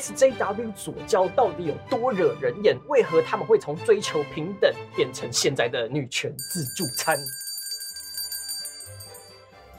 SJW 左交到底有多惹人厌？为何他们会从追求平等变成现在的女权自助餐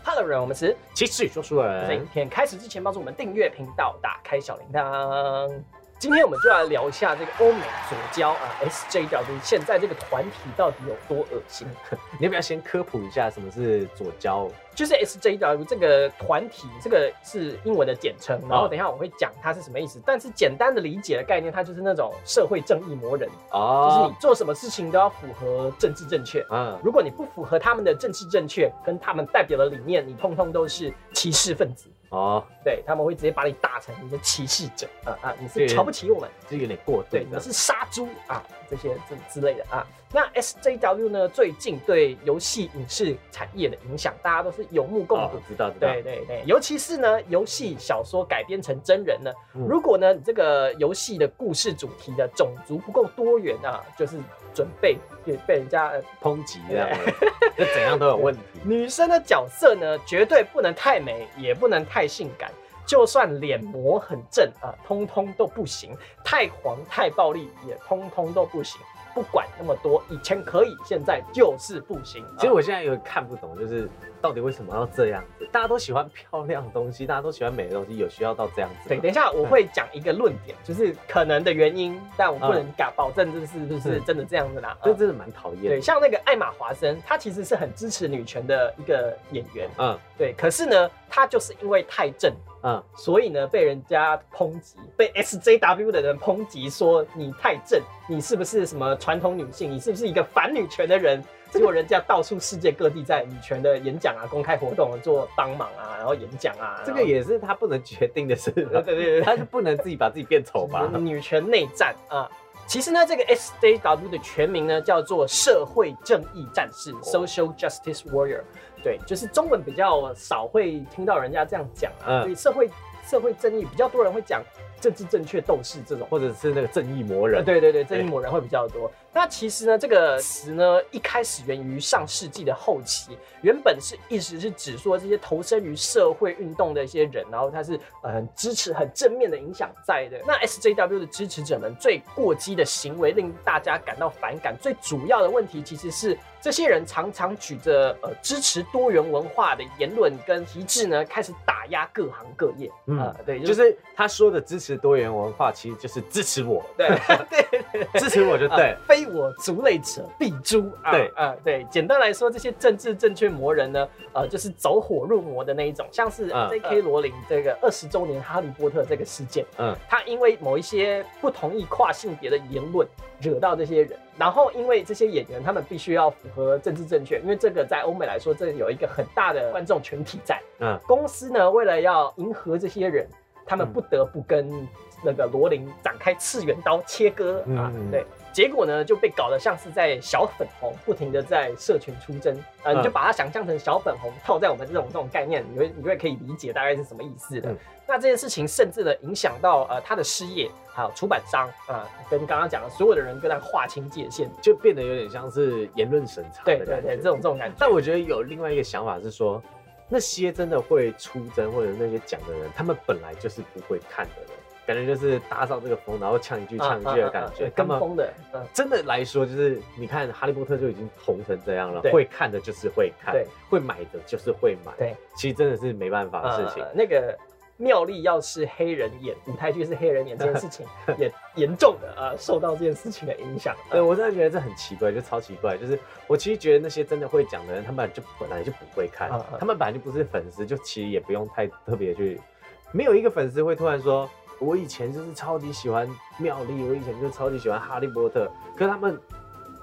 ？Hello，人，我们是其实说书在影人，片开始之前，帮助我们订阅频道，打开小铃铛。今天我们就来聊一下这个欧美左交啊 SJW 现在这个团体到底有多恶心。你要不要先科普一下什么是左交？就是 SJW 这个团体，这个是英文的简称，然后哦等一下我会讲它是什么意思。但是简单的理解的概念，它就是那种社会正义魔人，就是你哦，做什么事情都要符合政治正确。嗯，如果你不符合他们的政治正确跟他们代表的理念，你通通都是歧视分子。哦，对他们会直接把你打成你的歧视者啊啊！你是瞧不起我们，这有点过对，分的。你是杀猪啊，这些这之类的啊。那 SJW 呢，最近对游戏影视产业的影响，大家都是有目共睹哦。知道知道。对对对，尤其是呢，游戏小说改编成真人呢，嗯如果呢你这个游戏的故事主题的种族不够多元啊，就是准备被被人家、呃抨击这样的，就怎样都有问题。女生的角色呢，绝对不能太美，也不能太性感。就算脸模很正啊，通通都不行；太黄太暴力也通通都不行。不管那么多，以前可以，现在就是不行。其实啊我现在有点看不懂，就是到底为什么要这样子？大家都喜欢漂亮的东西，大家都喜欢美的东西，有需要到这样子对，等一下我会讲一个论点，就是可能的原因，但我不能敢保证这是不是嗯真的这样子啦。啊这真的蛮讨厌对，像那个艾玛华森，她其实是很支持女权的一个演员，嗯对，可是呢，她就是因为太正，嗯，所以呢，被人家抨击，被 SJW 的人抨击说你太正，你是不是什么传统女性？你是不是一个反女权的人？结果人家到处世界各地在女权的演讲啊、公开活动做帮忙啊，然后演讲啊，这个也是他不能决定的事对对对，他是不能自己把自己变丑吧？女权内战啊。其实呢，这个 SJW 的全名呢叫做社会正义战士 （Social Justice Warrior）。对，就是中文比较少会听到人家这样讲啊。嗯所以社会社会正义比较多人会讲政治正确斗士这种。或者是那个正义魔呃人？对对对，正义魔人会比较多。那其实呢，这个词呢，一开始源于上世纪的后期，原本是意思是指说这些投身于社会运动的一些人，然后他是呃很支持很正面的影响在的。那 SJW 的支持者们最过激的行为令大家感到反感，最主要的问题其实是这些人常常举着呃支持多元文化的言论跟旗帜呢，开始打压各行各业。嗯啊、对，就。是他说的支持多元文化，其实就是支持我，对对对 支持我就对啊。非我族类者必诛啊！对啊，对，简单来说，这些政治正确魔人呢，呃，就是走火入魔的那一种，像是嗯 J.K. 罗琳这个二十周年哈利波特这个事件，嗯，他因为某一些不同意跨性别的言论惹到这些人，然后因为这些演员他们必须要符合政治正确，因为这个在欧美来说，这有一个很大的观众群体在，嗯，公司呢为了要迎合这些人，他们嗯不得不跟那个罗琳展开次元刀切割啊，嗯对。结果呢，就被搞得像是在小粉红，不停的在社群出征，呃，嗯你就把它想象成小粉红套在我们这种这种概念，你会你会可以理解大概是什么意思的。嗯那这件事情甚至呢影响到呃他的事业，还有出版商啊、跟刚刚讲的所有的人跟他划清界限。就变得有点像是言论审查对对对，这种这种感觉。但我觉得有另外一个想法是说，那些真的会出征或者那些讲的人，他们本来就是不会看的人，感觉就是搭上这个风，然后呛一句呛一句的感觉。跟风的，嗯，真的来说，就是你看《哈利波特》就已经红成这样了，会看的就是会看，会买的就是会买。对，其实真的是没办法的事情。呃那个妙丽要是黑人演舞台剧是黑人演这件事情，也严重的啊受到这件事情的影响。对，我真的觉得这很奇怪，就超奇怪。就是我其实觉得那些真的会讲的人，他们就本来就不会看嗯嗯，他们本来就不是粉丝，就其实也不用太特别去。没有一个粉丝会突然说，我以前就是超级喜欢妙丽，我以前就超级喜欢哈利波特，可是他们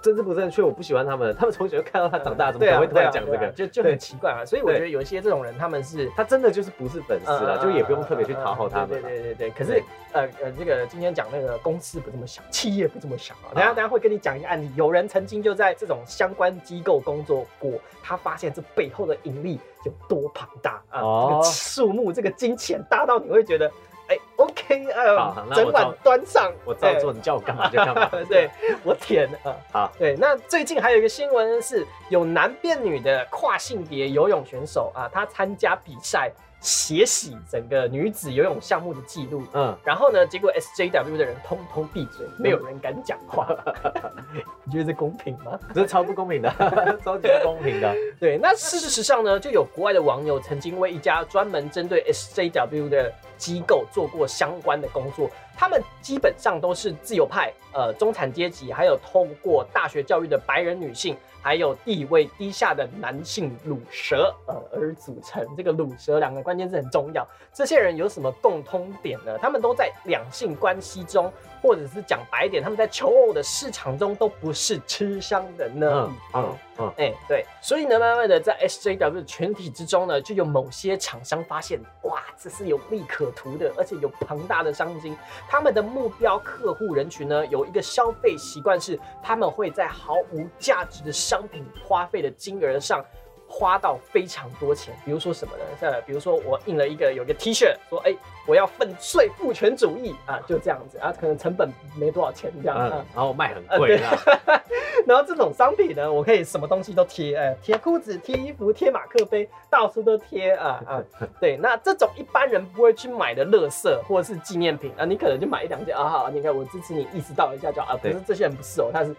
政治不正确，我不喜欢他们，他们从小就看到他长大，怎么会突然讲这个？就就很奇怪啊。所以我觉得有一些这种人，他们是他真的就是不是粉丝啦，就也不用特别去讨好他们对。对对对对。可是对呃呃，这个今天讲那个公司不这么想，企业不这么想啊。等下等下会跟你讲一个案例，有人曾经就在这种相关机构工作过，他发现这背后的盈利有多庞大啊！哦这个数目，这个金钱大到你会觉得，呃好那，整碗端上，我照做，你叫我干嘛就干嘛。对我舔啊。好，对，那最近还有一个新闻是，有男变女的跨性别游泳选手啊，他参加比赛，血洗整个女子游泳项目的记录。嗯，然后呢，结果 SJW 的人通通闭嘴，没有人敢讲话。你觉得这公平吗？这超不公平的，超级不公平的。对，那事实上呢，就有国外的网友曾经为一家专门针对 SJW 的机构做过相关的工作，他们基本上都是自由派、呃中产阶级，还有透过大学教育的白人女性，还有地位低下的男性乳蛇，呃而组成。这个乳蛇两个关键字很重要。这些人有什么共通点呢？他们都在两性关系中，或者是讲白一点，他们在求偶的市场中都不是吃香的呢嗯。嗯，哎、对，所以呢，慢慢的在 SJW 的群体之中呢，就有某些厂商发现，哇，这是有利可图的，而且有庞大的商机。他们的目标客户人群呢，有一个消费习惯是，他们会在毫无价值的商品花费的金额上。花到非常多钱，比如说什么呢？像比如说我印了一个有个 T 恤，说哎、我要粉碎父权主义啊，就这样子啊，可能成本没多少钱这样嗯啊，，然后卖很贵啦。然后这种商品呢，我可以什么东西都贴，哎，贴裤子、贴衣服、贴马克杯，到处都贴啊啊！对，那这种一般人不会去买的乐色或者是纪念品啊，你可能就买一两件啊，好，你看我支持你，意识到一下就好啊。可是这些人不是哦，他是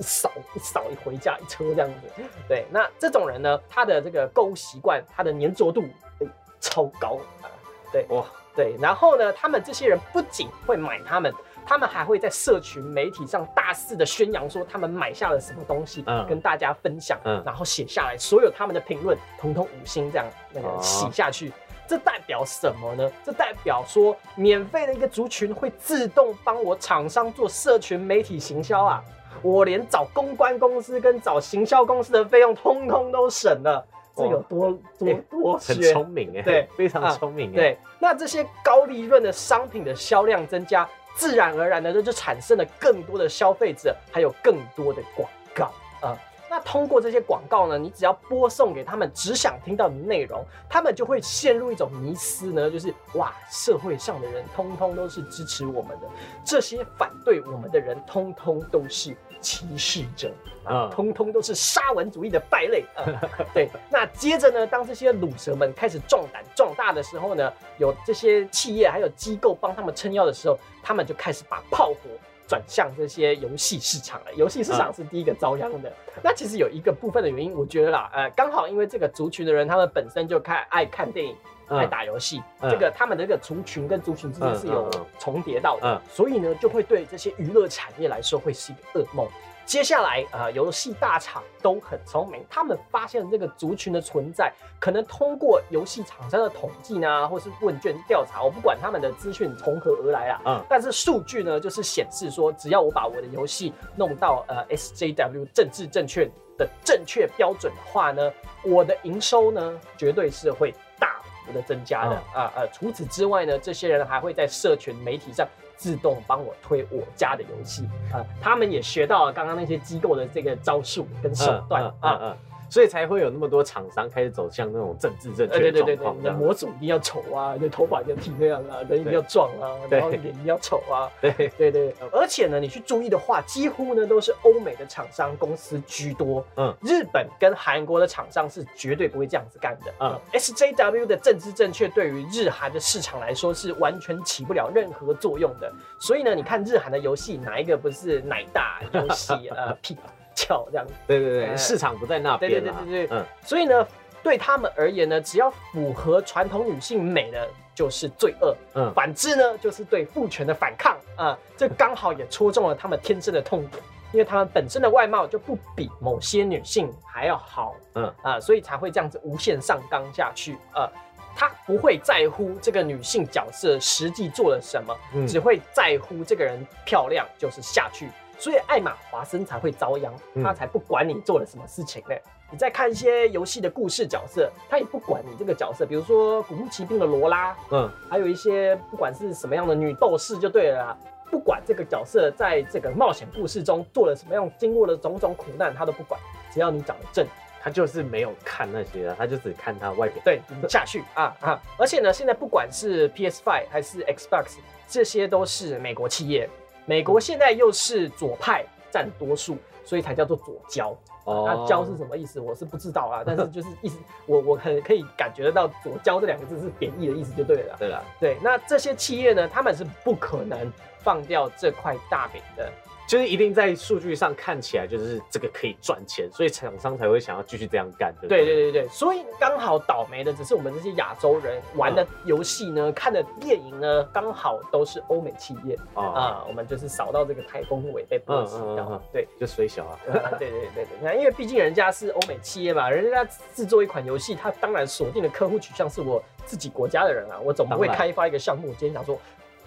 一扫一扫一回家一车这样子。对，那这种人呢，他的这个购物习惯，他的粘着度、哎超高啊。对，哇，对，然后呢，他们这些人不仅会买他们，他们还会在社群媒体上大肆的宣扬说他们买下了什么东西，嗯跟大家分享，嗯然后写下来，所有他们的评论，统统五星这样那个哦洗下去。这代表什么呢？这代表说，免费的一个族群会自动帮我厂商做社群媒体行销啊！我连找公关公司跟找行销公司的费用，通通都省了。这有多多哎多很聪明哎，对非常啊聪明哎。对，那这些高利润的商品的销量增加，自然而然的就就产生了更多的消费者，还有更多的广告啊。那通过这些广告呢，你只要播送给他们只想听到的内容，他们就会陷入一种迷思呢，就是哇，社会上的人通通都是支持我们的，这些反对我们的人通通都是歧视者啊，嗯通通都是沙文主义的败类啊。对，那接着呢，当这些卤蛇们开始壮胆壮大的时候呢，有这些企业还有机构帮他们撑腰的时候，他们就开始把炮火转向这些游戏市场了。游戏市场是第一个遭殃的。那其实有一个部分的原因，我觉得啦，呃，刚好因为这个族群的人，他们本身就看爱看电影。爱打游戏，嗯这个他们的这个族群跟族群之间是有重叠到的，嗯所以呢，就会对这些娱乐产业来说会是一个噩梦。接下来啊、呃游戏大厂都很聪明，他们发现这个族群的存在，可能通过游戏厂商的统计呢，或是问卷调查，我不管他们的资讯从何而来啊，嗯。但是数据呢，就是显示说，只要我把我的游戏弄到呃 SJW 政治正确的正确标准的话呢，我的营收呢，绝对是会大幅的增加的、啊呃，除此之外呢，这些人还会在社群媒体上自动帮我推我家的游戏。啊、他们也学到了刚刚那些机构的这个招数跟手段、嗯啊。所以才会有那么多厂商开始走向那种政治正呃，确的对对对对，你的。模组一定要丑啊，你的头发一定要剃那样啊，人一定要壮啊，然后脸一定要丑啊，对，对对对，而且呢，你去注意的话，几乎呢都是欧美的厂商公司居多。嗯日本跟韩国的厂商是绝对不会这样子干的。嗯，SJW 的政治正确对于日韩的市场来说是完全起不了任何作用的。所以呢，你看日韩的游戏，哪一个不是奶大游戏呃屁翘这样子？对对对，哎。市场不在那对边对对对对对，嗯。所以呢，对他们而言呢，只要符合传统女性美的就是罪恶，嗯。反之呢就是对父权的反抗啊、这刚好也戳中了他们天生的痛点，因为他们本身的外貌就不比某些女性还要好，嗯。啊、所以才会这样子无限上纲下去呃。他不会在乎这个女性角色实际做了什么，嗯。只会在乎这个人漂亮就是下去，所以艾玛华生才会遭殃，嗯他才不管你做了什么事情呢。你再看一些游戏的故事角色，他也不管你这个角色，比如说古墓奇兵的罗拉，嗯还有一些不管是什么样的女斗士就对了啦。不管这个角色在这个冒险故事中做了什么样，经过了种种苦难，他都不管，只要你长得正，他就是没有看那些的，他就只看他外表。对，下去啊啊！而且呢，现在不管是 PS Five 还是 Xbox，这些都是美国企业。美国现在又是左派占多数，所以才叫做左交。哦那交是什么意思？我是不知道啊，但是就是意思，我我很可以感觉得到左教这两个字是贬义的意思就对了。对了，对，那这些企业呢，他们是不可能放掉这块大饼的。就是一定在数据上看起来就是这个可以赚钱，所以厂商才会想要继续这样干，对不对对？对对对，所以刚好倒霉的只是我们这些亚洲人玩的游戏呢，看的电影呢，刚好都是欧美企业哦，啊，我们就是扫到这个台风尾被波及到。对，就水小啊，啊对对对对，那因为毕竟人家是欧美企业嘛，人家制作一款游戏，他当然锁定的客户取向是我自己国家的人啊，我总不会开发一个项目，今天想说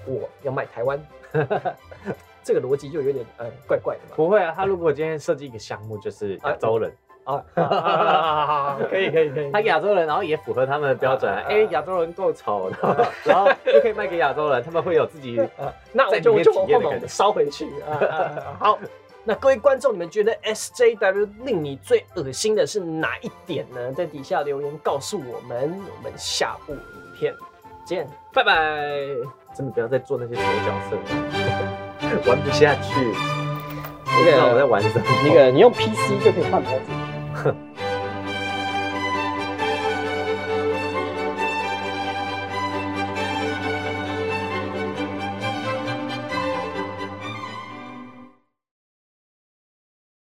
我要卖台湾，这个逻辑就有点呃怪怪的嘛。不会啊，他如果今天设计一个项目就是亚洲人，啊，可以可以可以，他亚洲人，然后也符合他们的标准哎，亚洲人够丑，然后然后又可以卖给亚洲人，他们会有自己啊，那我在里面就就往后烧回去。啊好，那各位观众，你们觉得 SJW 令你最恶心的是哪一点呢？在底下留言告诉我们，我们下部影片见。拜拜。真的不要再做那些丑角色了，玩不下去。我不知道我在玩什么。那个你用 PC 就可以换模组。